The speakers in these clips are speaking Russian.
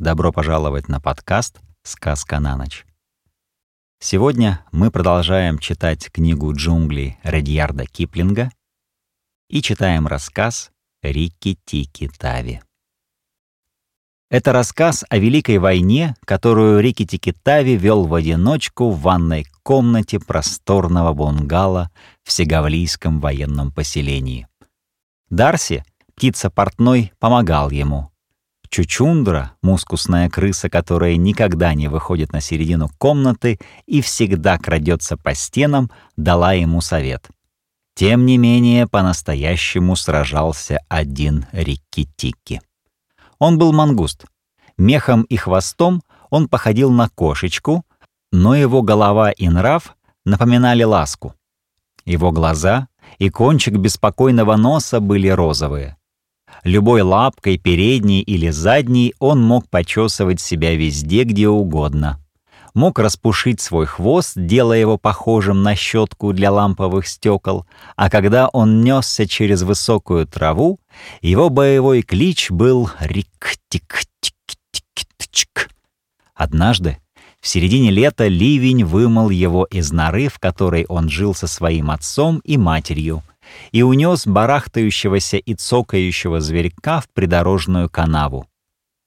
Добро пожаловать на подкаст «Сказка на ночь». Сегодня мы продолжаем читать книгу «Джунгли» Редьярда Киплинга и читаем рассказ «Рикки-Тики-Тави». Это рассказ о Великой войне, которую Рикки-Тики-Тави вел в одиночку в ванной комнате просторного бунгало в Сегавлийском военном поселении. Дарси, птица портной, помогал ему. Чучундра, мускусная крыса, которая никогда не выходит на середину комнаты и всегда крадется по стенам, дала ему совет. Тем не менее, по-настоящему сражался один Рикки-Тикки. Он был мангуст. Мехом и хвостом он походил на кошечку, но его голова и нрав напоминали ласку. Его глаза и кончик беспокойного носа были розовые. Любой лапкой, передней или задней, он мог почесывать себя везде, где угодно. Мог распушить свой хвост, делая его похожим на щетку для ламповых стекол, а когда он несся через высокую траву, его боевой клич был «Рик-тик-тик-тик-тик». Однажды в середине лета ливень вымыл его из норы, в которой он жил со своим отцом и матерью, и унес барахтающегося и цокающего зверька в придорожную канаву.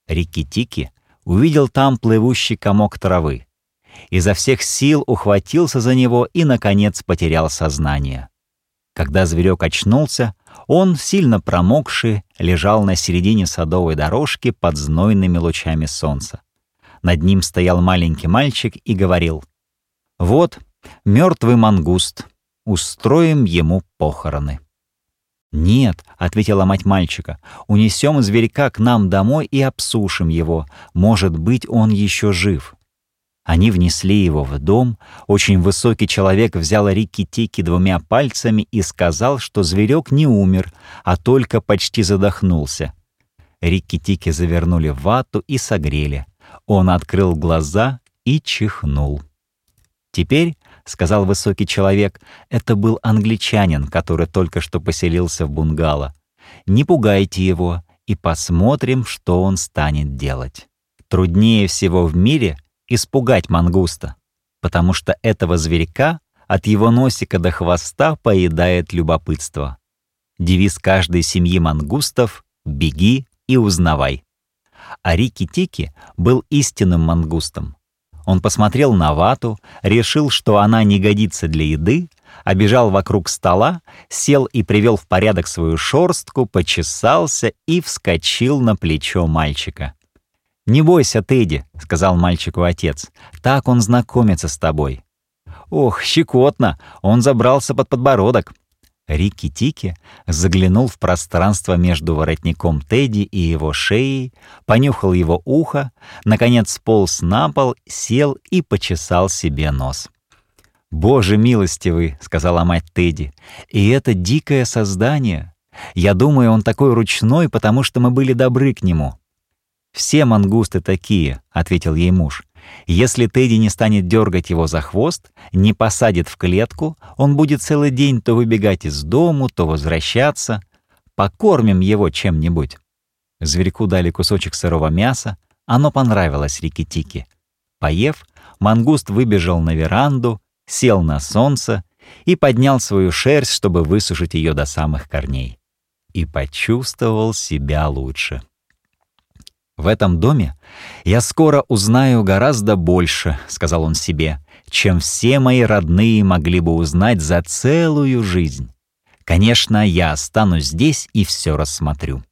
Рикки-Тики увидел там плывущий комок травы. Изо всех сил ухватился за него и, наконец, потерял сознание. Когда зверек очнулся, он, сильно промокший, лежал на середине садовой дорожки под знойными лучами солнца. Над ним стоял маленький мальчик и говорил, «Вот, мертвый мангуст, устроим ему похороны». «Нет», — ответила мать мальчика, — «унесем зверька к нам домой и обсушим его. Может быть, он еще жив». Они внесли его в дом. Очень высокий человек взял Рикки-Тики двумя пальцами и сказал, что зверек не умер, а только почти задохнулся. Рикки-Тики завернули в вату и согрели. Он открыл глаза и чихнул. «Теперь», — сказал высокий человек, — это был англичанин, который только что поселился в бунгало. «Не пугайте его и посмотрим, что он станет делать. Труднее всего в мире испугать мангуста, потому что этого зверька от его носика до хвоста поедает любопытство. Девиз каждой семьи мангустов — «Беги и узнавай». А Рики-Тики был истинным мангустом. Он посмотрел на вату, решил, что она не годится для еды, обежал вокруг стола, сел и привел в порядок свою шорстку, почесался и вскочил на плечо мальчика. «Не бойся, Тедди», — сказал мальчику отец, — «так он знакомится с тобой». «Ох, щекотно! Он забрался под подбородок. Рикки-Тики заглянул в пространство между воротником Тедди и его шеей, понюхал его ухо, наконец сполз на пол, сел и почесал себе нос. «Боже милостивый!» — сказала мать Тедди. «И это дикое создание! Я думаю, он такой ручной, потому что мы были добры к нему». «Все мангусты такие», — ответил ей муж. Если Тедди не станет дергать его за хвост, не посадит в клетку, он будет целый день то выбегать из дому, то возвращаться. Покормим его чем-нибудь. Зверьку дали кусочек сырого мяса, оно понравилось Рикки-Тики. Поев, мангуст выбежал на веранду, сел на солнце и поднял свою шерсть, чтобы высушить ее до самых корней. И почувствовал себя лучше. «В этом доме я скоро узнаю гораздо больше», — сказал он себе, «чем все мои родные могли бы узнать за целую жизнь. Конечно, я останусь здесь и все рассмотрю».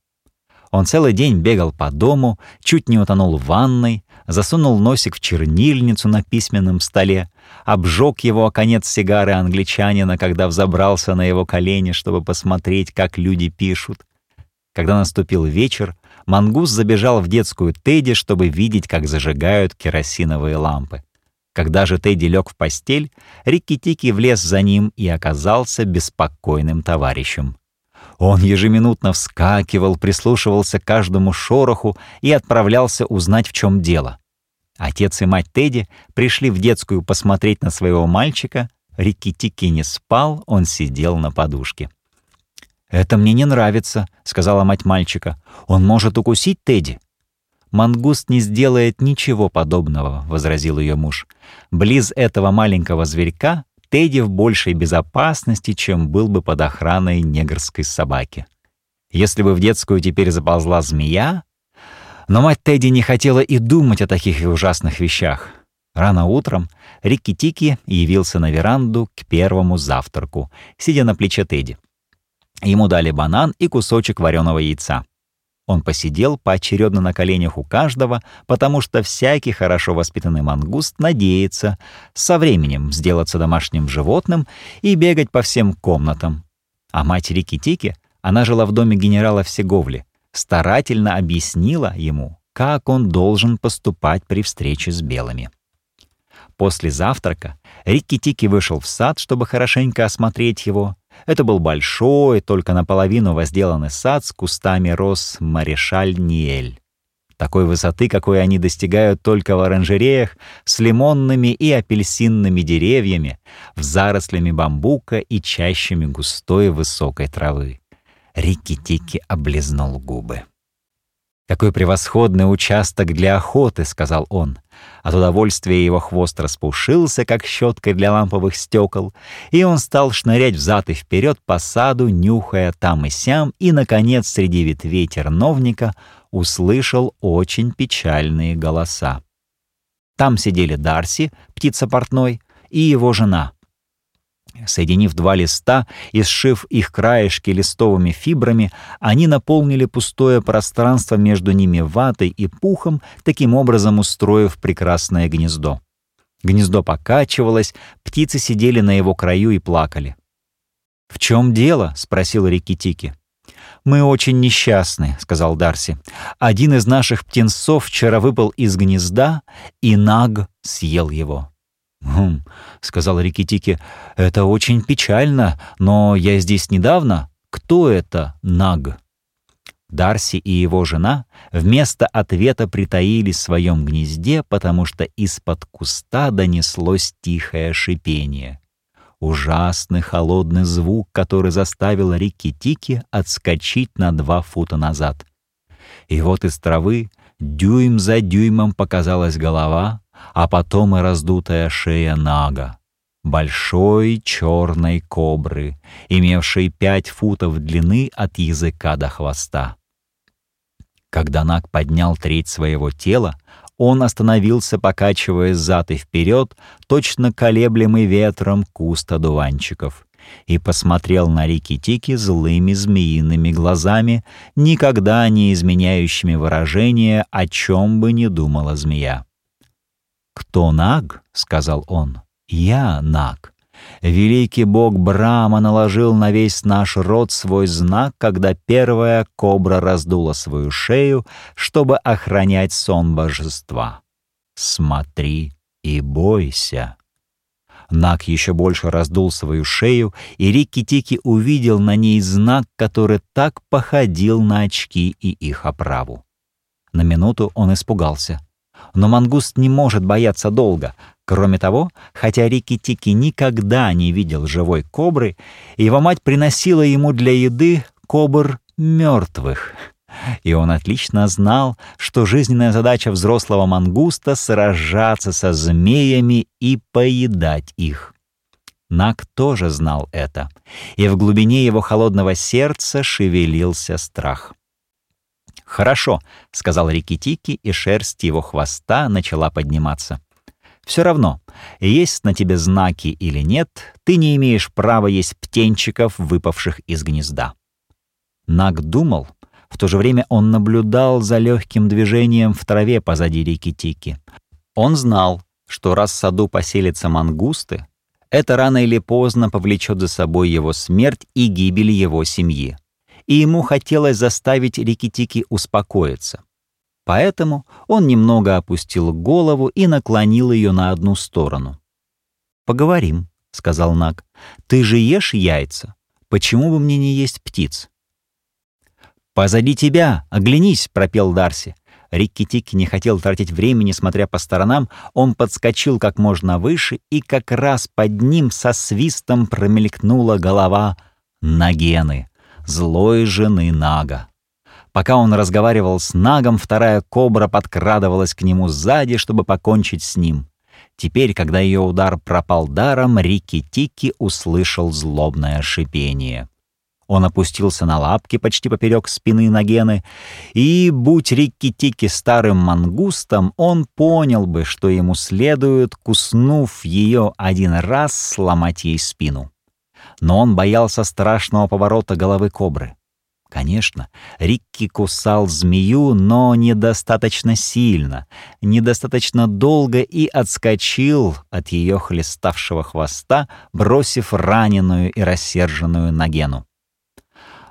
Он целый день бегал по дому, чуть не утонул в ванной, засунул носик в чернильницу на письменном столе, обжег его о конец сигары англичанина, когда взобрался на его колени, чтобы посмотреть, как люди пишут. Когда наступил вечер, Мангус забежал в детскую Тедди, чтобы видеть, как зажигают керосиновые лампы. Когда же Тедди лег в постель, Рикки-Тики влез за ним и оказался беспокойным товарищем. Он ежеминутно вскакивал, прислушивался к каждому шороху и отправлялся узнать, в чем дело. Отец и мать Тедди пришли в детскую посмотреть на своего мальчика. Рикки-Тики не спал, он сидел на подушке. «Это мне не нравится», — сказала мать мальчика. «Он может укусить Тедди». «Мангуст не сделает ничего подобного», — возразил ее муж. «Близ этого маленького зверька Тедди в большей безопасности, чем был бы под охраной негрской собаки. Если бы в детскую теперь заползла змея... Но мать Тедди не хотела и думать о таких ужасных вещах. Рано утром Рикки-Тики явился на веранду к первому завтраку, сидя на плече Тедди. Ему дали банан и кусочек вареного яйца. Он посидел поочередно на коленях у каждого, потому что всякий хорошо воспитанный мангуст надеется со временем сделаться домашним животным и бегать по всем комнатам. А мать Рикки-Тики, она жила в доме генерала Всеговли, старательно объяснила ему, как он должен поступать при встрече с белыми. После завтрака Рикки-Тики вышел в сад, чтобы хорошенько осмотреть его. Это был большой, только наполовину возделанный сад с кустами роз Марешаль-Ниэль. Такой высоты, какой они достигают только в оранжереях, с лимонными и апельсинными деревьями, в зарослями бамбука и чащами густой высокой травы. Рикки-Тики облизнул губы. «Какой превосходный участок для охоты», — сказал он. От удовольствия его хвост распушился, как щеткой для ламповых стекол, и он стал шнырять взад и вперед по саду, нюхая там и сям, и, наконец, среди ветвей терновника услышал очень печальные голоса. Там сидели Дарси, птица портной, и его жена — Соединив два листа и сшив их краешки листовыми фибрами, они наполнили пустое пространство между ними ватой и пухом, таким образом устроив прекрасное гнездо. Гнездо покачивалось, птицы сидели на его краю и плакали. «В чем дело?» — спросил Рикки-Тики. «Мы очень несчастны», — сказал Дарси. «Один из наших птенцов вчера выпал из гнезда, и Наг съел его». «Хм», — сказал Рикитики, — «это очень печально, но я здесь недавно. Кто это Наг?» Дарси и его жена вместо ответа притаились в своем гнезде, потому что из-под куста донеслось тихое шипение. Ужасный холодный звук, который заставил Рикки-Тики отскочить на два фута назад. И вот из травы дюйм за дюймом показалась голова, а потом и раздутая шея Нага, большой черной кобры, имевшей пять футов длины от языка до хвоста. Когда Наг поднял треть своего тела, он остановился, покачиваясь зад и вперед, точно колеблемый ветром куст одуванчиков, и посмотрел на Рики-Тики злыми змеиными глазами, никогда не изменяющими выражение, о чем бы ни думала змея. «Кто наг?» — сказал он. «Я наг. Великий бог Брама наложил на весь наш род свой знак, когда первая кобра раздула свою шею, чтобы охранять сон божества. Смотри и бойся». Наг еще больше раздул свою шею, и Рикки-Тики увидел на ней знак, который так походил на очки и их оправу. На минуту он испугался — но мангуст не может бояться долго. Кроме того, хотя Рики-Тики никогда не видел живой кобры, его мать приносила ему для еды кобр мертвых. И он отлично знал, что жизненная задача взрослого мангуста — сражаться со змеями и поедать их. Нак тоже знал это, и в глубине его холодного сердца шевелился страх. «Хорошо», — сказал Рикки-Тики, и шерсть его хвоста начала подниматься. «Все равно, есть на тебе знаки или нет, ты не имеешь права есть птенчиков, выпавших из гнезда». Наг думал, в то же время он наблюдал за легким движением в траве позади Рикки-Тики. Он знал, что раз в саду поселятся мангусты, это рано или поздно повлечет за собой его смерть и гибель его семьи и ему хотелось заставить Рикитики успокоиться. Поэтому он немного опустил голову и наклонил ее на одну сторону. «Поговорим», — сказал Наг. «Ты же ешь яйца. Почему бы мне не есть птиц?» «Позади тебя! Оглянись!» — пропел Дарси. Рикки-Тикки не хотел тратить времени, смотря по сторонам, он подскочил как можно выше, и как раз под ним со свистом промелькнула голова Нагены злой жены Нага. Пока он разговаривал с Нагом, вторая кобра подкрадывалась к нему сзади, чтобы покончить с ним. Теперь, когда ее удар пропал даром, Рикки-Тики услышал злобное шипение. Он опустился на лапки почти поперек спины Нагены, и, будь Рикки-Тики старым мангустом, он понял бы, что ему следует, куснув ее один раз, сломать ей спину. Но он боялся страшного поворота головы кобры. Конечно, Рикки кусал змею, но недостаточно сильно, недостаточно долго и отскочил от ее хлеставшего хвоста, бросив раненую и рассерженную Нагену.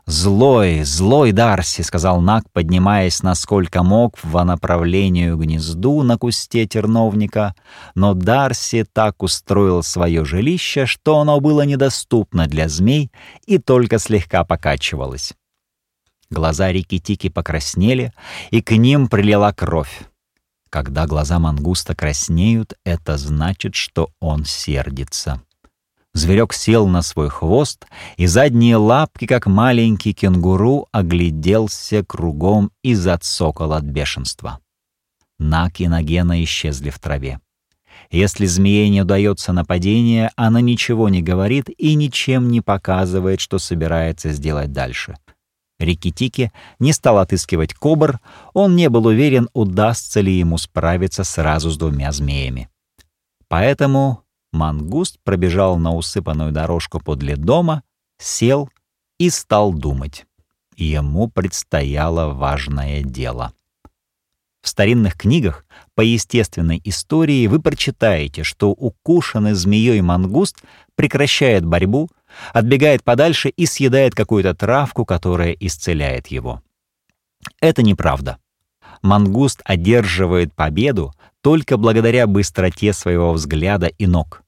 «Злой, злой Дарси», — сказал Наг, поднимаясь насколько мог в направлению гнезду на кусте терновника, но Дарси так устроил свое жилище, что оно было недоступно для змей и только слегка покачивалось. Глаза Рики-Тики покраснели, и к ним прилила кровь. Когда глаза мангуста краснеют, это значит, что он сердится. Зверек сел на свой хвост, и задние лапки, как маленький кенгуру, огляделся кругом и зацокал от бешенства. Нак и Нагена исчезли в траве. Если змее не удается нападение, она ничего не говорит и ничем не показывает, что собирается сделать дальше — Рикки-Тики не стал отыскивать кобр, он не был уверен, удастся ли ему справиться сразу с двумя змеями. Поэтому мангуст пробежал на усыпанную дорожку подле дома, сел и стал думать. Ему предстояло важное дело. В старинных книгах по естественной истории вы прочитаете, что укушенный змеей мангуст прекращает борьбу, отбегает подальше и съедает какую-то травку, которая исцеляет его. Это неправда. Мангуст одерживает победу только благодаря быстроте своего взгляда и ног.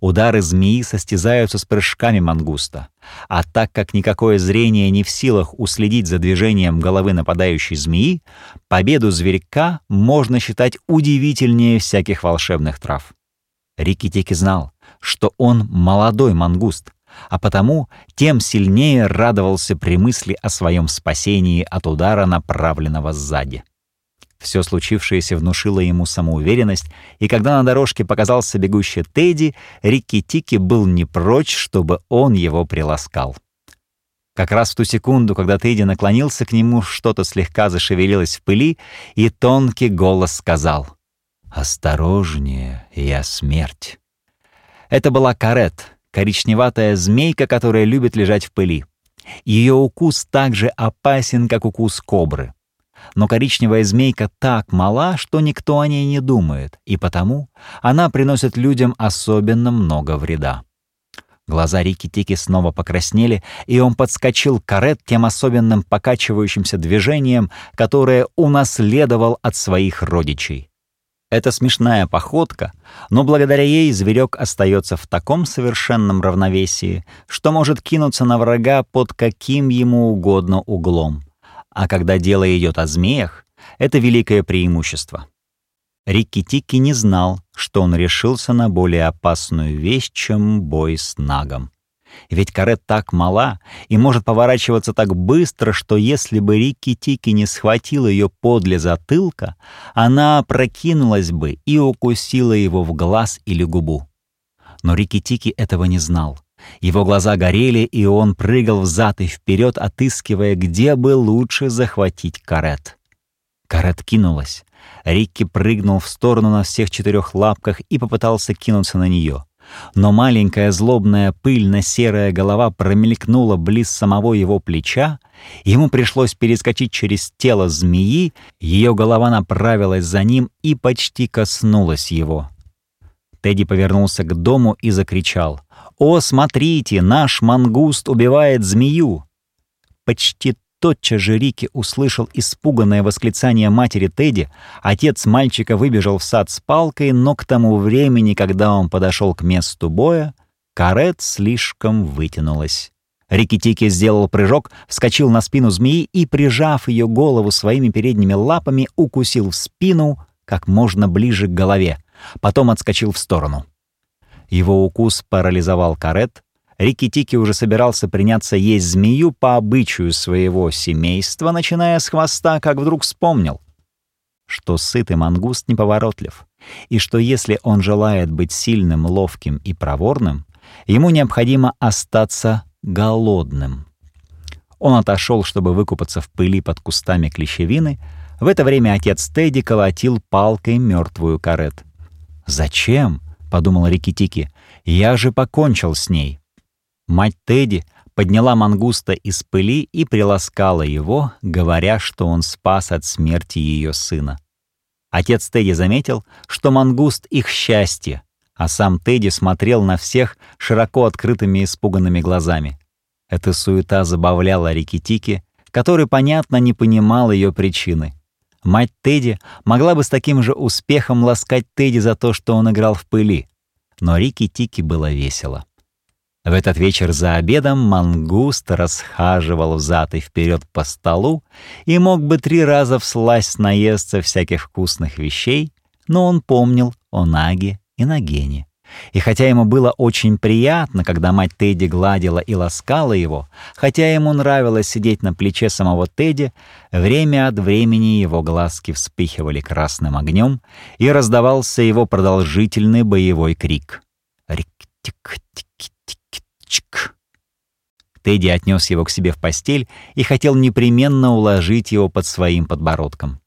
Удары змеи состязаются с прыжками мангуста, а так как никакое зрение не в силах уследить за движением головы нападающей змеи, победу зверька можно считать удивительнее всяких волшебных трав. Рикки-Тики знал, что он молодой мангуст, а потому тем сильнее радовался при мысли о своем спасении от удара, направленного сзади. Все случившееся внушило ему самоуверенность, и когда на дорожке показался бегущий Тедди, Рикки-Тики был не прочь, чтобы он его приласкал. Как раз в ту секунду, когда Тедди наклонился к нему, что-то слегка зашевелилось в пыли, и тонкий голос сказал «Осторожнее, я смерть». Это была Карет, коричневатая змейка, которая любит лежать в пыли. Ее укус так же опасен, как укус кобры. Но коричневая змейка так мала, что никто о ней не думает, и потому она приносит людям особенно много вреда. Глаза Рики-Тики снова покраснели, и он подскочил к карет тем особенным покачивающимся движением, которое унаследовал от своих родичей. Это смешная походка, но благодаря ей зверек остается в таком совершенном равновесии, что может кинуться на врага под каким ему угодно углом. А когда дело идет о змеях, это великое преимущество. Рикки-Тикки не знал, что он решился на более опасную вещь, чем бой с Нагом. Ведь карет так мала и может поворачиваться так быстро, что если бы Рикки-Тики не схватил ее подле затылка, она прокинулась бы и укусила его в глаз или губу. Но Рикки-Тики этого не знал. Его глаза горели, и он прыгал взад и вперед, отыскивая, где бы лучше захватить карет. Карет кинулась. Рикки прыгнул в сторону на всех четырех лапках и попытался кинуться на нее. Но маленькая злобная пыльно-серая голова промелькнула близ самого его плеча, ему пришлось перескочить через тело змеи, ее голова направилась за ним и почти коснулась его. Тедди повернулся к дому и закричал. «О, смотрите, наш мангуст убивает змею!» Почти Тотчас же Рики услышал испуганное восклицание матери Тедди. Отец мальчика выбежал в сад с палкой, но к тому времени, когда он подошел к месту боя, карет слишком вытянулась. Рикки-Тики сделал прыжок, вскочил на спину змеи и, прижав ее голову своими передними лапами, укусил в спину как можно ближе к голове. Потом отскочил в сторону. Его укус парализовал карет, Рикки-Тики уже собирался приняться есть змею по обычаю своего семейства, начиная с хвоста, как вдруг вспомнил, что сытый мангуст неповоротлив, и что если он желает быть сильным, ловким и проворным, ему необходимо остаться голодным. Он отошел, чтобы выкупаться в пыли под кустами клещевины. В это время отец Тедди колотил палкой мертвую карет. «Зачем?» — подумал Рикки-Тики. «Я же покончил с ней». Мать Тедди подняла мангуста из пыли и приласкала его, говоря, что он спас от смерти ее сына. Отец Тедди заметил, что мангуст — их счастье, а сам Тедди смотрел на всех широко открытыми испуганными глазами. Эта суета забавляла Рикки-Тики, который, понятно, не понимал ее причины. Мать Тедди могла бы с таким же успехом ласкать Тедди за то, что он играл в пыли. Но Рикки-Тики было весело. В этот вечер за обедом мангуст расхаживал взад и вперед по столу и мог бы три раза всласть наесться всяких вкусных вещей, но он помнил о Наге и Нагене. И хотя ему было очень приятно, когда мать Тедди гладила и ласкала его, хотя ему нравилось сидеть на плече самого Тедди, время от времени его глазки вспыхивали красным огнем, и раздавался его продолжительный боевой крик. «Рик-тик-тик-тик!» Чик. Тедди отнес его к себе в постель и хотел непременно уложить его под своим подбородком.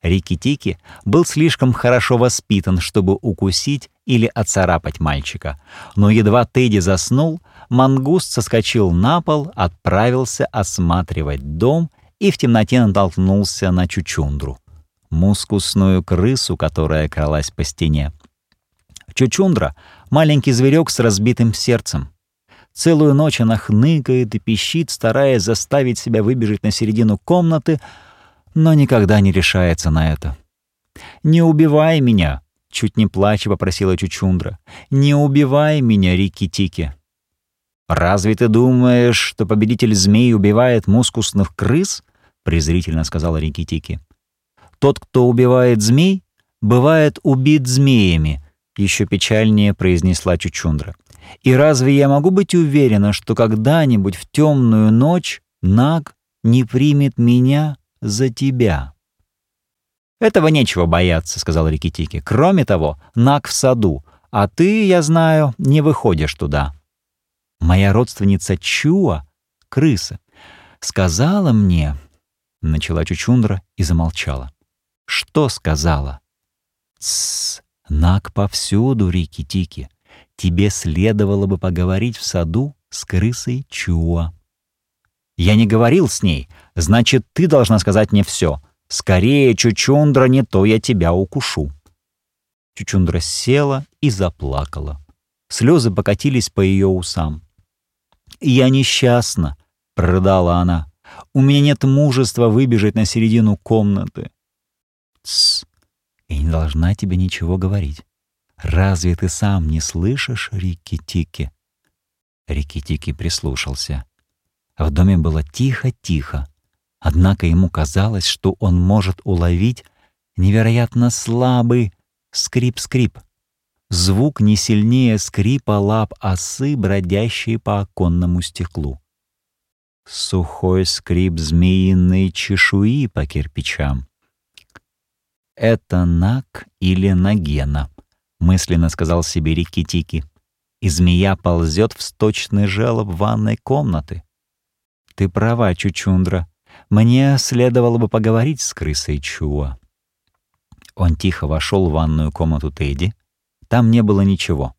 Рикки-Тики был слишком хорошо воспитан, чтобы укусить или оцарапать мальчика. Но едва Тедди заснул, мангуст соскочил на пол, отправился осматривать дом и в темноте натолкнулся на чучундру — мускусную крысу, которая кралась по стене. Чучундра — маленький зверек с разбитым сердцем. Целую ночь она хныкает и пищит, стараясь заставить себя выбежать на середину комнаты, но никогда не решается на это. «Не убивай меня!» — чуть не плача попросила Чучундра. «Не убивай меня, Рикки-Тики!» «Разве ты думаешь, что победитель змей убивает мускусных крыс?» — презрительно сказала Рикки-Тики. «Тот, кто убивает змей, бывает убит змеями», — еще печальнее произнесла Чучундра. И разве я могу быть уверена, что когда-нибудь в темную ночь Наг не примет меня за тебя? «Этого нечего бояться», — сказал Рикитики. «Кроме того, Наг в саду, а ты, я знаю, не выходишь туда». «Моя родственница Чуа, крыса, сказала мне...» — начала Чучундра и замолчала. «Что сказала?» «Тссс, Наг повсюду, Рикитики тебе следовало бы поговорить в саду с крысой Чуа. Я не говорил с ней, значит, ты должна сказать мне все. Скорее, Чучундра, не то я тебя укушу. Чучундра села и заплакала. Слезы покатились по ее усам. «Я несчастна», — прорыдала она. «У меня нет мужества выбежать на середину комнаты». «Тссс, я не должна тебе ничего говорить. «Разве ты сам не слышишь Рикки-Тики?» Рикки-Тики прислушался. В доме было тихо-тихо, однако ему казалось, что он может уловить невероятно слабый скрип-скрип. Звук не сильнее скрипа лап осы, бродящей по оконному стеклу. Сухой скрип змеиной чешуи по кирпичам. Это Нак или Нагена —— мысленно сказал себе Рикки-Тики. «И змея ползет в сточный желоб ванной комнаты». «Ты права, Чучундра. Мне следовало бы поговорить с крысой Чуа». Он тихо вошел в ванную комнату Тедди. Там не было ничего.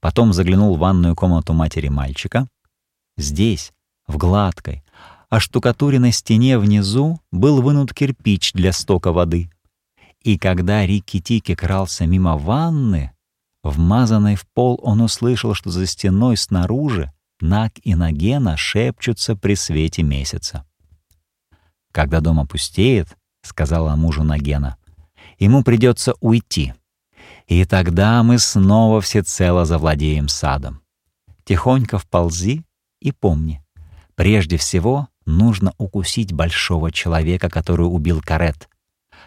Потом заглянул в ванную комнату матери мальчика. Здесь, в гладкой, оштукатуренной стене внизу был вынут кирпич для стока воды — и когда Рикки-Тики крался мимо ванны, вмазанной в пол, он услышал, что за стеной снаружи Нак и Нагена шепчутся при свете месяца. «Когда дом опустеет, — сказала мужу Нагена, — ему придется уйти, и тогда мы снова всецело завладеем садом. Тихонько вползи и помни, прежде всего нужно укусить большого человека, который убил Карет,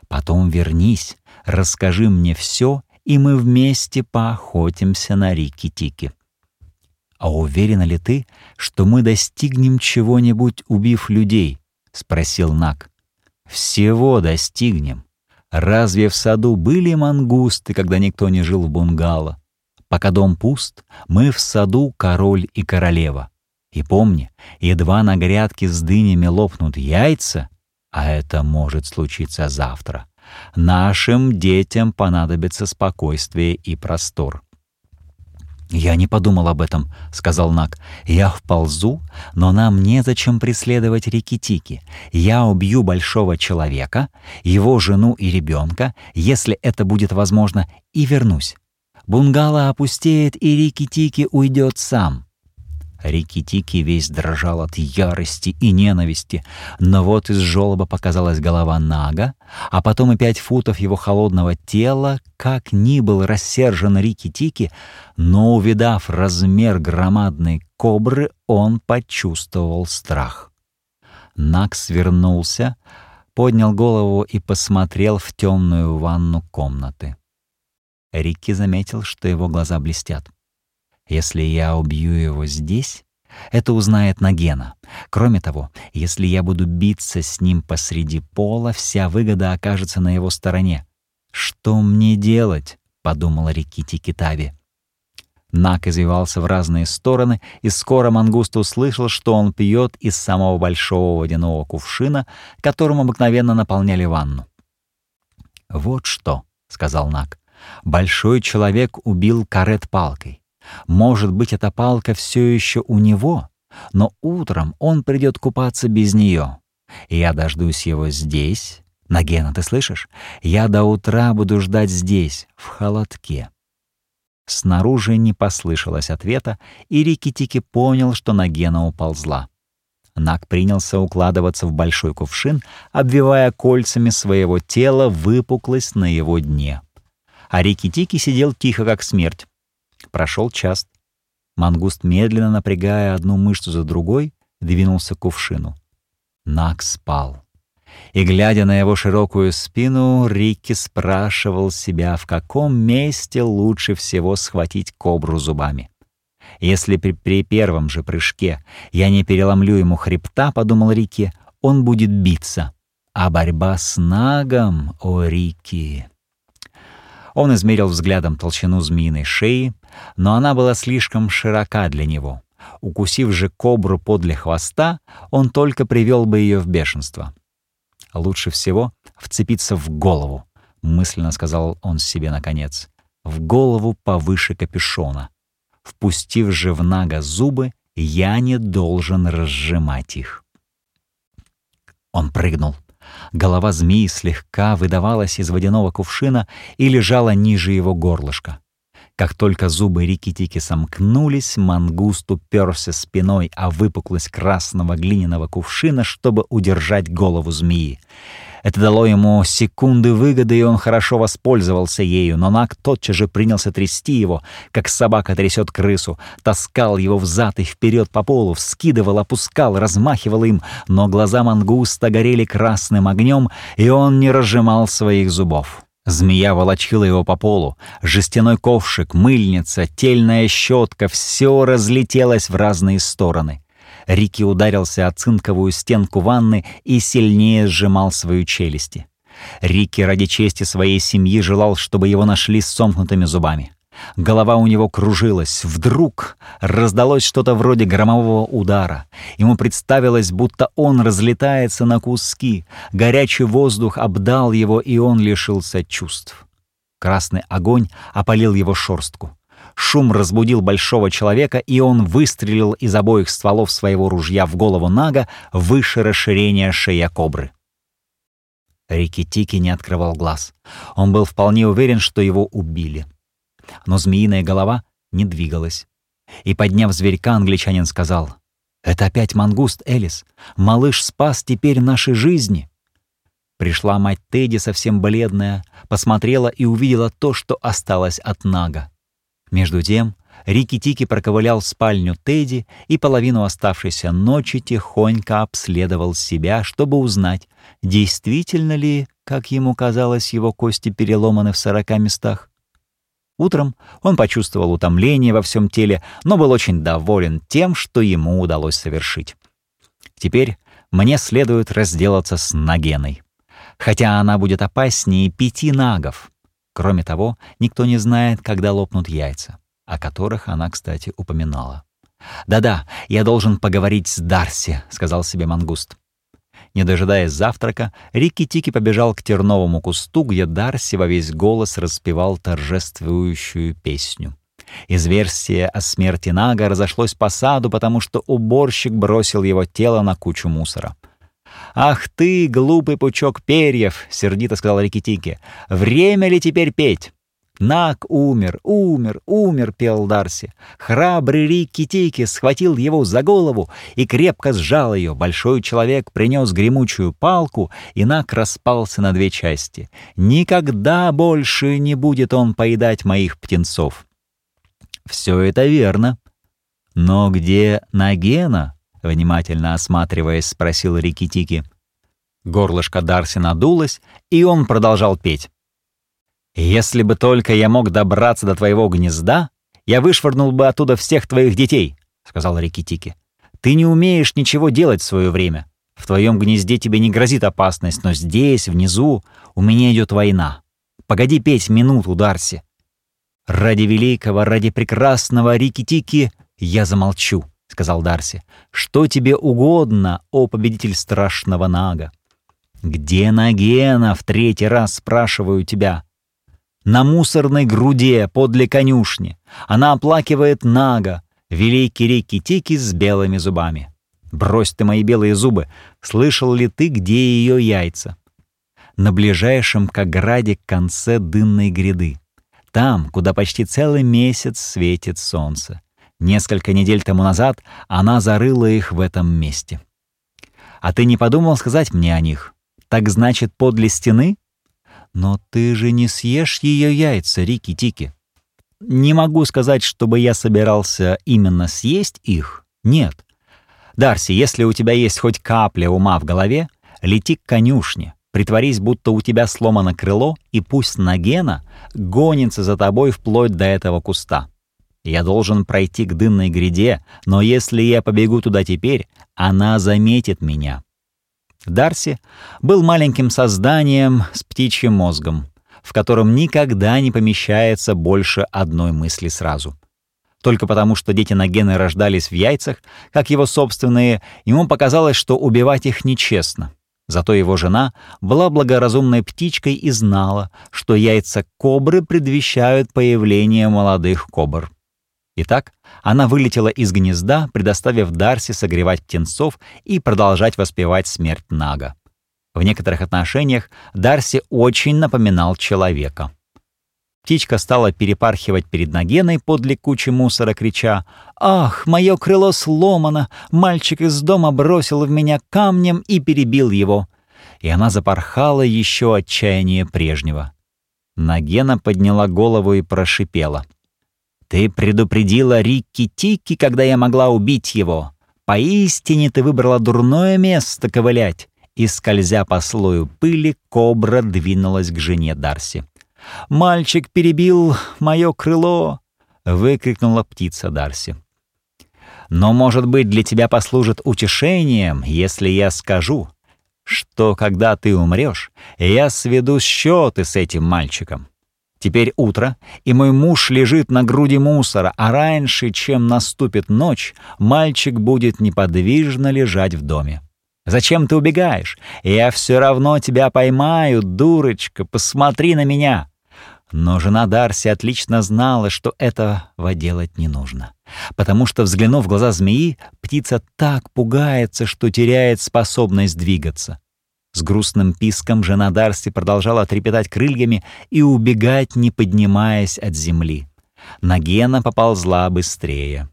Потом вернись, расскажи мне все, и мы вместе поохотимся на Рики-Тики». «А уверена ли ты, что мы достигнем чего-нибудь, убив людей?» — спросил Нак. «Всего достигнем. Разве в саду были мангусты, когда никто не жил в бунгало? Пока дом пуст, мы в саду король и королева. И помни, едва на грядке с дынями лопнут яйца, а это может случиться завтра, нашим детям понадобится спокойствие и простор. «Я не подумал об этом», — сказал Нак. «Я вползу, но нам незачем преследовать Рикитики. Я убью большого человека, его жену и ребенка, если это будет возможно, и вернусь. Бунгало опустеет, и Рикитики уйдет сам. Рикки-Тики весь дрожал от ярости и ненависти, но вот из желоба показалась голова Нага, а потом и пять футов его холодного тела, как ни был рассержен Рикки-Тики, но, увидав размер громадной кобры, он почувствовал страх. Наг свернулся, поднял голову и посмотрел в темную ванну комнаты. Рикки заметил, что его глаза блестят. Если я убью его здесь, это узнает Нагена. Кроме того, если я буду биться с ним посреди пола, вся выгода окажется на его стороне. «Что мне делать?» — подумала Рикити Китави. Нак извивался в разные стороны, и скоро Мангуст услышал, что он пьет из самого большого водяного кувшина, которым обыкновенно наполняли ванну. «Вот что», — сказал Нак, — «большой человек убил карет палкой. Может быть, эта палка все еще у него, но утром он придет купаться без нее. Я дождусь его здесь. Нагена, ты слышишь? Я до утра буду ждать здесь, в холодке. Снаружи не послышалось ответа, и Рикки-Тики понял, что Нагена уползла. Наг принялся укладываться в большой кувшин, обвивая кольцами своего тела выпуклость на его дне. А Рикки-Тики сидел тихо, как смерть. Прошел час. Мангуст, медленно напрягая одну мышцу за другой, двинулся к кувшину. Нак спал. И, глядя на его широкую спину, Рикки спрашивал себя, в каком месте лучше всего схватить кобру зубами. «Если при, при первом же прыжке я не переломлю ему хребта, — подумал Рикки, — он будет биться. А борьба с Нагом, о, Рикки!» Он измерил взглядом толщину змеиной шеи, но она была слишком широка для него. Укусив же кобру подле хвоста, он только привел бы ее в бешенство. «Лучше всего вцепиться в голову», — мысленно сказал он себе наконец. «В голову повыше капюшона. Впустив же в Нага зубы, я не должен разжимать их». Он прыгнул. Голова змеи слегка выдавалась из водяного кувшина и лежала ниже его горлышка. Как только зубы Рикки-Тики сомкнулись, мангуст уперся спиной о выпуклость красного глиняного кувшина, чтобы удержать голову змеи. Это дало ему секунды выгоды, и он хорошо воспользовался ею, но Нак тотчас же принялся трясти его, как собака трясет крысу, таскал его взад и вперед по полу, вскидывал, опускал, размахивал им, но глаза мангуста горели красным огнем, и он не разжимал своих зубов. Змея волочила его по полу. Жестяной ковшик, мыльница, тельная щетка — все разлетелось в разные стороны. Рики ударился о цинковую стенку ванны и сильнее сжимал свою челюсти. Рики ради чести своей семьи желал, чтобы его нашли с сомкнутыми зубами. Голова у него кружилась. Вдруг раздалось что-то вроде громового удара. Ему представилось, будто он разлетается на куски. Горячий воздух обдал его, и он лишился чувств. Красный огонь опалил его шорстку. Шум разбудил большого человека, и он выстрелил из обоих стволов своего ружья в голову Нага выше расширения шея кобры. Рикки-Тики не открывал глаз. Он был вполне уверен, что его убили. Но змеиная голова не двигалась. И, подняв зверька, англичанин сказал, «Это опять мангуст, Элис. Малыш спас теперь наши жизни». Пришла мать Тедди, совсем бледная, посмотрела и увидела то, что осталось от Нага. Между тем Рики-Тики проковылял в спальню Тедди и половину оставшейся ночи тихонько обследовал себя, чтобы узнать, действительно ли, как ему казалось, его кости переломаны в сорока местах. Утром он почувствовал утомление во всем теле, но был очень доволен тем, что ему удалось совершить. Теперь мне следует разделаться с Нагеной. Хотя она будет опаснее пяти нагов. Кроме того, никто не знает, когда лопнут яйца, о которых она, кстати, упоминала. «Да-да, я должен поговорить с Дарси», — сказал себе мангуст. Не дожидаясь завтрака, Рикки-Тики побежал к терновому кусту, где Дарси во весь голос распевал торжествующую песню. Известие о смерти Нага разошлось по саду, потому что уборщик бросил его тело на кучу мусора. «Ах ты, глупый пучок перьев!» — сердито сказал Рикки-Тики. «Время ли теперь петь?» Наг умер, умер, умер, пел Дарси. Храбрый Рикки-Тики схватил его за голову и крепко сжал ее. Большой человек принес гремучую палку, и Наг распался на две части. Никогда больше не будет он поедать моих птенцов. Все это верно. Но где Нагена? Внимательно осматриваясь, спросил Рикки-Тики. Горлышко Дарси надулось, и он продолжал петь. «Если бы только я мог добраться до твоего гнезда, я вышвырнул бы оттуда всех твоих детей», — сказал Рикки-Тики. «Ты не умеешь ничего делать в свое время. В твоем гнезде тебе не грозит опасность, но здесь, внизу, у меня идет война. Погоди петь минуту, Дарси». «Ради великого, ради прекрасного Рикки-Тики я замолчу», — сказал Дарси. «Что тебе угодно, о победитель страшного Нага?» «Где Нагена?» — в третий раз спрашиваю тебя на мусорной груде подле конюшни. Она оплакивает Нага, великий реки-тики с белыми зубами. Брось ты мои белые зубы, слышал ли ты, где ее яйца? На ближайшем к ограде конце дынной гряды. Там, куда почти целый месяц светит солнце. Несколько недель тому назад она зарыла их в этом месте. А ты не подумал сказать мне о них? Так значит, подле стены «Но ты же не съешь ее яйца, Рики-Тики». «Не могу сказать, чтобы я собирался именно съесть их. Нет. Дарси, если у тебя есть хоть капля ума в голове, лети к конюшне, притворись, будто у тебя сломано крыло, и пусть Нагена гонится за тобой вплоть до этого куста. Я должен пройти к дынной гряде, но если я побегу туда теперь, она заметит меня, Дарси был маленьким созданием с птичьим мозгом, в котором никогда не помещается больше одной мысли сразу. Только потому, что дети Нагены рождались в яйцах, как его собственные, ему показалось, что убивать их нечестно. Зато его жена была благоразумной птичкой и знала, что яйца кобры предвещают появление молодых кобр. Итак, она вылетела из гнезда, предоставив Дарси согревать птенцов и продолжать воспевать смерть Нага. В некоторых отношениях Дарси очень напоминал человека. Птичка стала перепархивать перед Нагеной подле кучи мусора, крича «Ах, мое крыло сломано! Мальчик из дома бросил в меня камнем и перебил его!» И она запорхала еще отчаяние прежнего. Нагена подняла голову и прошипела — ты предупредила Рикки-Тикки, когда я могла убить его. Поистине ты выбрала дурное место ковылять. И, скользя по слою пыли, кобра двинулась к жене Дарси. «Мальчик перебил мое крыло!» — выкрикнула птица Дарси. «Но, может быть, для тебя послужит утешением, если я скажу, что, когда ты умрешь, я сведу счеты с этим мальчиком. Теперь утро, и мой муж лежит на груди мусора, а раньше, чем наступит ночь, мальчик будет неподвижно лежать в доме. Зачем ты убегаешь? Я все равно тебя поймаю, дурочка, посмотри на меня. Но жена Дарси отлично знала, что этого делать не нужно. Потому что, взглянув в глаза змеи, птица так пугается, что теряет способность двигаться. С грустным писком жена Дарси продолжала трепетать крыльями и убегать, не поднимаясь от земли. Нагена поползла быстрее.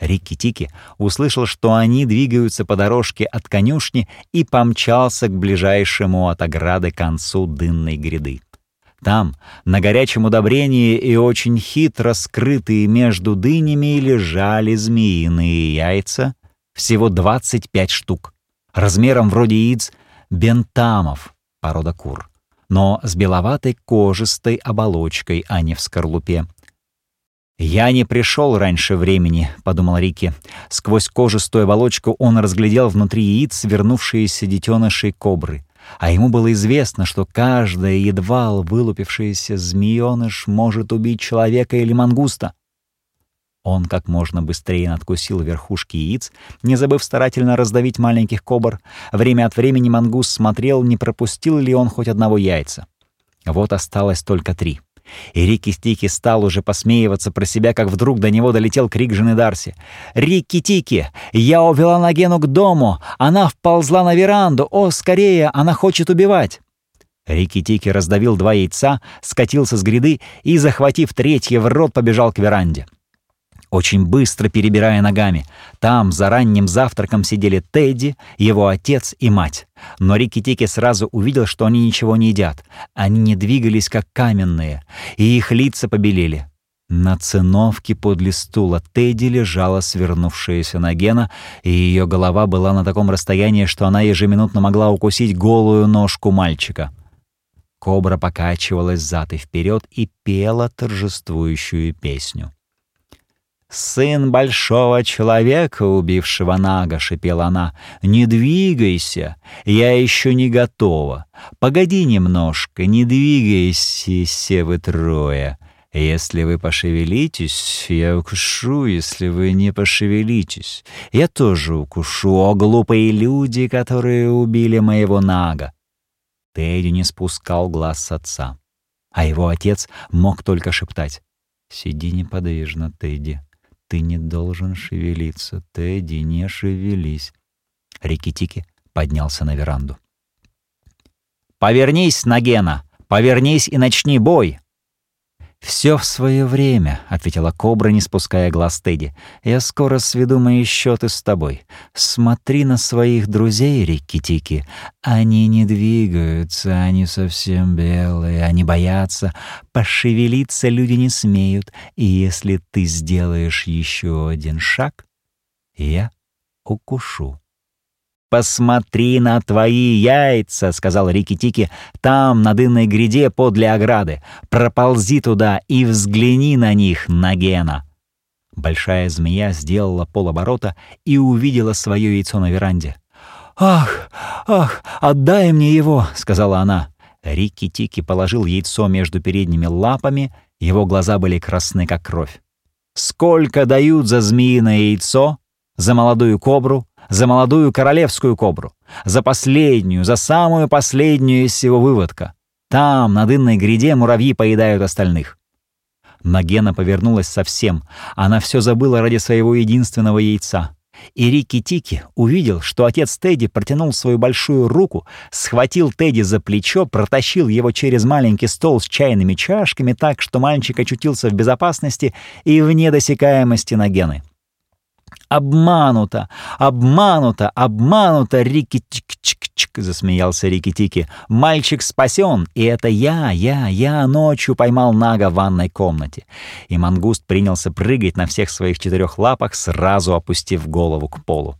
Рикки-Тики услышал, что они двигаются по дорожке от конюшни и помчался к ближайшему от ограды концу дынной гряды. Там, на горячем удобрении и очень хитро скрытые между дынями, лежали змеиные яйца, всего 25 штук, размером вроде яиц бентамов, порода кур. но с беловатой кожистой оболочкой, а не в скорлупе. «Я не пришел раньше времени», — подумал Рики. Сквозь кожистую оболочку он разглядел внутри яиц вернувшиеся детенышей кобры. А ему было известно, что каждая едва вылупившаяся змеёныш может убить человека или мангуста. Он как можно быстрее надкусил верхушки яиц, не забыв старательно раздавить маленьких кобр. Время от времени мангус смотрел, не пропустил ли он хоть одного яйца. Вот осталось только три. И Рики Стики стал уже посмеиваться про себя, как вдруг до него долетел крик жены Дарси. «Рикки Тики! Я увела Нагену к дому! Она вползла на веранду! О, скорее! Она хочет убивать!» Рикки Тики раздавил два яйца, скатился с гряды и, захватив третье в рот, побежал к веранде очень быстро перебирая ногами. Там за ранним завтраком сидели Тедди, его отец и мать. Но Рикки-Тики сразу увидел, что они ничего не едят. Они не двигались, как каменные, и их лица побелели. На циновке подле стула Тедди лежала свернувшаяся Нагена, и ее голова была на таком расстоянии, что она ежеминутно могла укусить голую ножку мальчика. Кобра покачивалась зад и вперед и пела торжествующую песню. «Сын большого человека, убившего Нага», — шипела она, — «не двигайся, я еще не готова. Погоди немножко, не двигайся, все вы трое. Если вы пошевелитесь, я укушу, если вы не пошевелитесь. Я тоже укушу, о глупые люди, которые убили моего Нага». Тедди не спускал глаз с отца, а его отец мог только шептать. «Сиди неподвижно, Тедди». «Ты не должен шевелиться, Тедди, не шевелись». Рикки-Тики поднялся на веранду. «Повернись, Нагена! Повернись и начни бой!» «Все в свое время», — ответила Кобра, не спуская глаз Тедди. «Я скоро сведу мои счеты с тобой. Смотри на своих друзей, Рикки-Тики. Они не двигаются, они совсем белые, они боятся. Пошевелиться люди не смеют, и если ты сделаешь еще один шаг, я укушу». «Посмотри на твои яйца», — сказал Рикки-Тики, — «там, на дынной гряде подле ограды. Проползи туда и взгляни на них, Нагена». Большая змея сделала полоборота и увидела свое яйцо на веранде. «Ах, ах, отдай мне его!» — сказала она. Рикки-Тики положил яйцо между передними лапами, его глаза были красны, как кровь. «Сколько дают за змеиное яйцо? За молодую кобру? За молодую королевскую кобру, за последнюю, за самую последнюю из всего выводка. Там, на дынной гряде, муравьи поедают остальных. Нагена повернулась совсем. Она все забыла ради своего единственного яйца. И Рикки-Тики увидел, что отец Тедди протянул свою большую руку, схватил Тедди за плечо, протащил его через маленький стол с чайными чашками так, что мальчик очутился в безопасности и вне досягаемости Нагены. «Обмануто! Обмануто! Обмануто! Рики-чик-чик-чик!» — засмеялся Рики-Тики. «Мальчик спасен, и это я, я, я ночью поймал Нага в ванной комнате». И мангуст принялся прыгать на всех своих четырех лапах, сразу опустив голову к полу.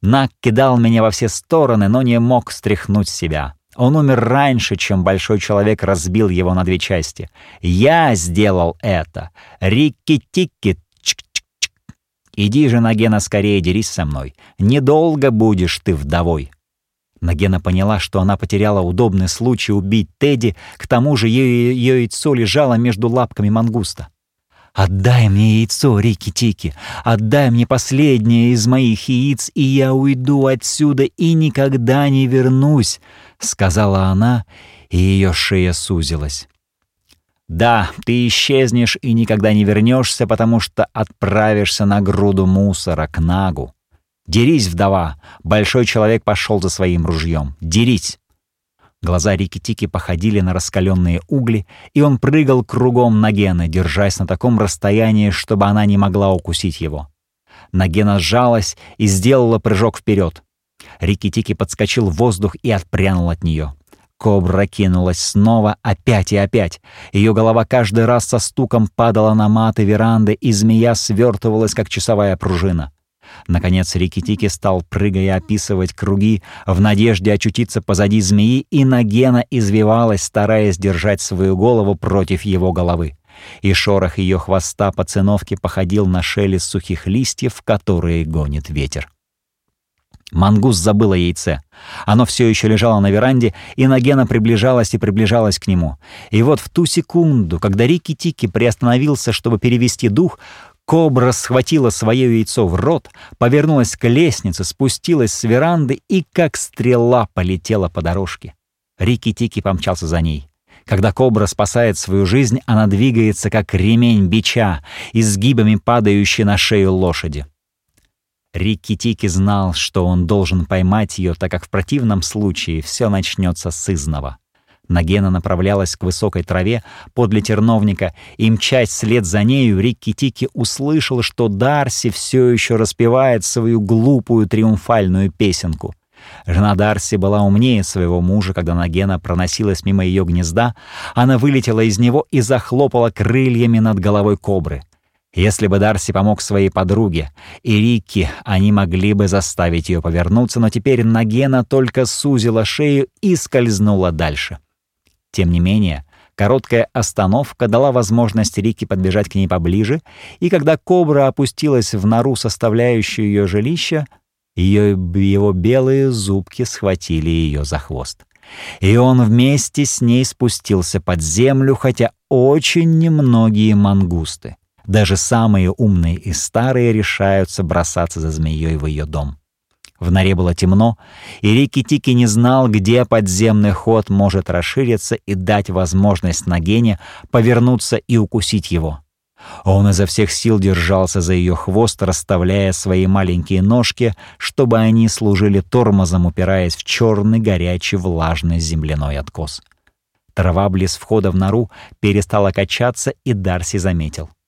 Наг кидал меня во все стороны, но не мог стряхнуть себя. Он умер раньше, чем большой человек разбил его на две части. Я сделал это. Рикки-тикки «Иди же, Нагена, скорее дерись со мной. Недолго будешь ты вдовой». Нагена поняла, что она потеряла удобный случай убить Тедди, к тому же ее, ее яйцо лежало между лапками мангуста. «Отдай мне яйцо, Рики-Тики! Отдай мне последнее из моих яиц, и я уйду отсюда и никогда не вернусь!» — сказала она, и ее шея сузилась. Да, ты исчезнешь и никогда не вернешься, потому что отправишься на груду мусора к Нагу. Дерись, вдова! Большой человек пошел за своим ружьем. Дерись! Глаза Рики-Тики походили на раскаленные угли, и он прыгал кругом Нагены, держась на таком расстоянии, чтобы она не могла укусить его. Нагена сжалась и сделала прыжок вперед. Рики-Тики подскочил в воздух и отпрянул от нее. Кобра кинулась снова, опять и опять. Ее голова каждый раз со стуком падала на маты веранды, и змея свертывалась, как часовая пружина. Наконец Рикки-Тики стал, прыгая, описывать круги в надежде очутиться позади змеи, и Нагена извивалась, стараясь держать свою голову против его головы. И шорох ее хвоста по циновке походил на шелест сухих листьев, которые гонит ветер. Мангус забыл яйце. Оно все еще лежало на веранде, и Нагена приближалась и приближалась к нему. И вот в ту секунду, когда Рики-Тики приостановился, чтобы перевести дух, Кобра схватила свое яйцо в рот, повернулась к лестнице, спустилась с веранды и, как стрела, полетела по дорожке. Рики-Тики помчался за ней. Когда кобра спасает свою жизнь, она двигается, как ремень бича, изгибами падающий на шею лошади. Рикки-Тики знал, что он должен поймать ее, так как в противном случае все начнется с изного. Нагена направлялась к высокой траве подле терновника, и, мчась вслед за нею, Рикки-Тики услышал, что Дарси все еще распевает свою глупую триумфальную песенку. Жена Дарси была умнее своего мужа, когда Нагена проносилась мимо ее гнезда, она вылетела из него и захлопала крыльями над головой кобры. Если бы Дарси помог своей подруге и Рикки, они могли бы заставить ее повернуться, но теперь Нагена только сузила шею и скользнула дальше. Тем не менее, короткая остановка дала возможность Рикки подбежать к ней поближе, и когда кобра опустилась в нору, составляющую ее жилище, ее, его белые зубки схватили ее за хвост. И он вместе с ней спустился под землю, хотя очень немногие мангусты. Даже самые умные и старые решаются бросаться за змеей в ее дом. В норе было темно, и Рикки-Тики не знал, где подземный ход может расшириться и дать возможность Нагене повернуться и укусить его. Он изо всех сил держался за ее хвост, расставляя свои маленькие ножки, чтобы они служили тормозом, упираясь в черный, горячий, влажный земляной откос. Трава близ входа в нору перестала качаться, и Дарси заметил —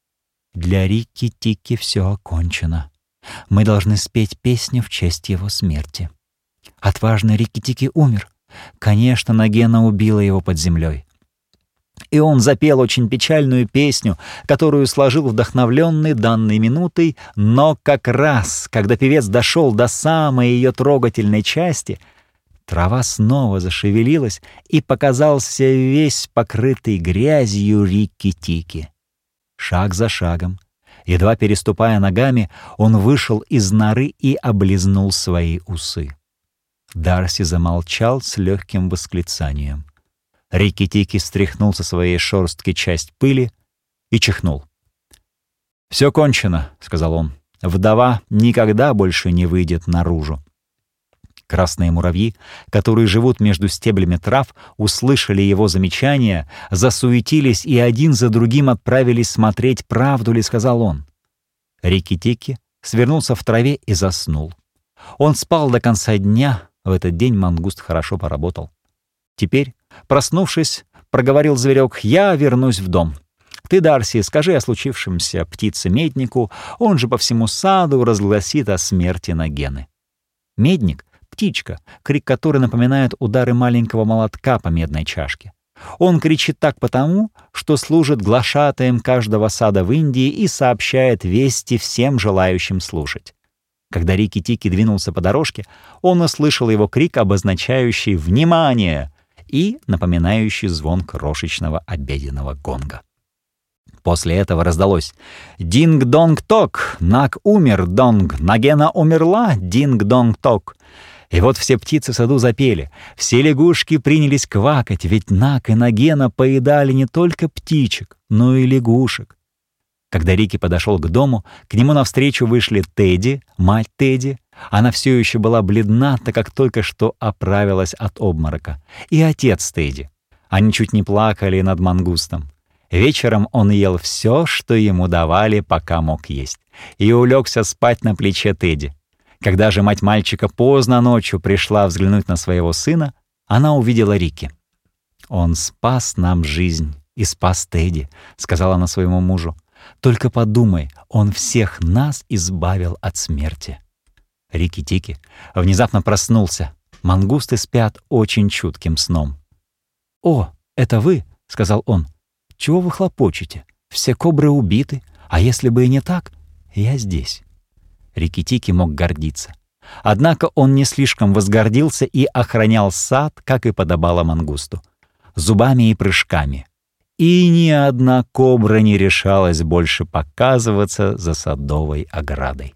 для Рикки-Тики все окончено. Мы должны спеть песню в честь его смерти. Отважный Рикки-Тики умер. Конечно, Нагена убила его под землей. И он запел очень печальную песню, которую сложил вдохновленный данной минутой, но как раз, когда певец дошел до самой ее трогательной части, трава снова зашевелилась, и показался весь покрытый грязью Рикки-Тики. Шаг за шагом, едва переступая ногами, он вышел из норы и облизнул свои усы. Дарси замолчал с легким восклицанием. Рикки-Тики стряхнул со своей шорстки часть пыли и чихнул. «Все кончено», — сказал он. «Вдова никогда больше не выйдет наружу». Красные муравьи, которые живут между стеблями трав, услышали его замечания, засуетились и один за другим отправились смотреть, правду ли сказал он. Рикки-Тики свернулся в траве и заснул. Он спал до конца дня, в этот день мангуст хорошо поработал. Теперь, проснувшись, проговорил зверек, «Я вернусь в дом». Ты, Дарси, скажи о случившемся птице-меднику, он же по всему саду разгласит о смерти Нагены. Медник птичка, крик которой напоминает удары маленького молотка по медной чашке. Он кричит так потому, что служит глашатаем каждого сада в Индии и сообщает вести всем желающим слушать. Когда Рики-Тики двинулся по дорожке, он услышал его крик, обозначающий «Внимание!» и напоминающий звон крошечного обеденного гонга. После этого раздалось «Динг-донг-ток! Наг умер, донг! Нагена умерла, динг-донг-ток!» И вот все птицы в саду запели, все лягушки принялись квакать, ведь Нак и Нагена поедали не только птичек, но и лягушек. Когда Рики подошел к дому, к нему навстречу вышли Тедди, мать Тедди. Она все еще была бледна, так как только что оправилась от обморока. И отец Тедди. Они чуть не плакали над мангустом. Вечером он ел все, что ему давали, пока мог есть, и улегся спать на плече Тедди. Когда же мать мальчика поздно ночью пришла взглянуть на своего сына, она увидела Рики. «Он спас нам жизнь и спас Тедди», — сказала она своему мужу. «Только подумай, он всех нас избавил от смерти». Рики-Тики внезапно проснулся. Мангусты спят очень чутким сном. «О, это вы?» — сказал он. «Чего вы хлопочете? Все кобры убиты, а если бы и не так, я здесь». Рикитики мог гордиться. Однако он не слишком возгордился и охранял сад, как и подобало мангусту, зубами и прыжками. И ни одна кобра не решалась больше показываться за садовой оградой.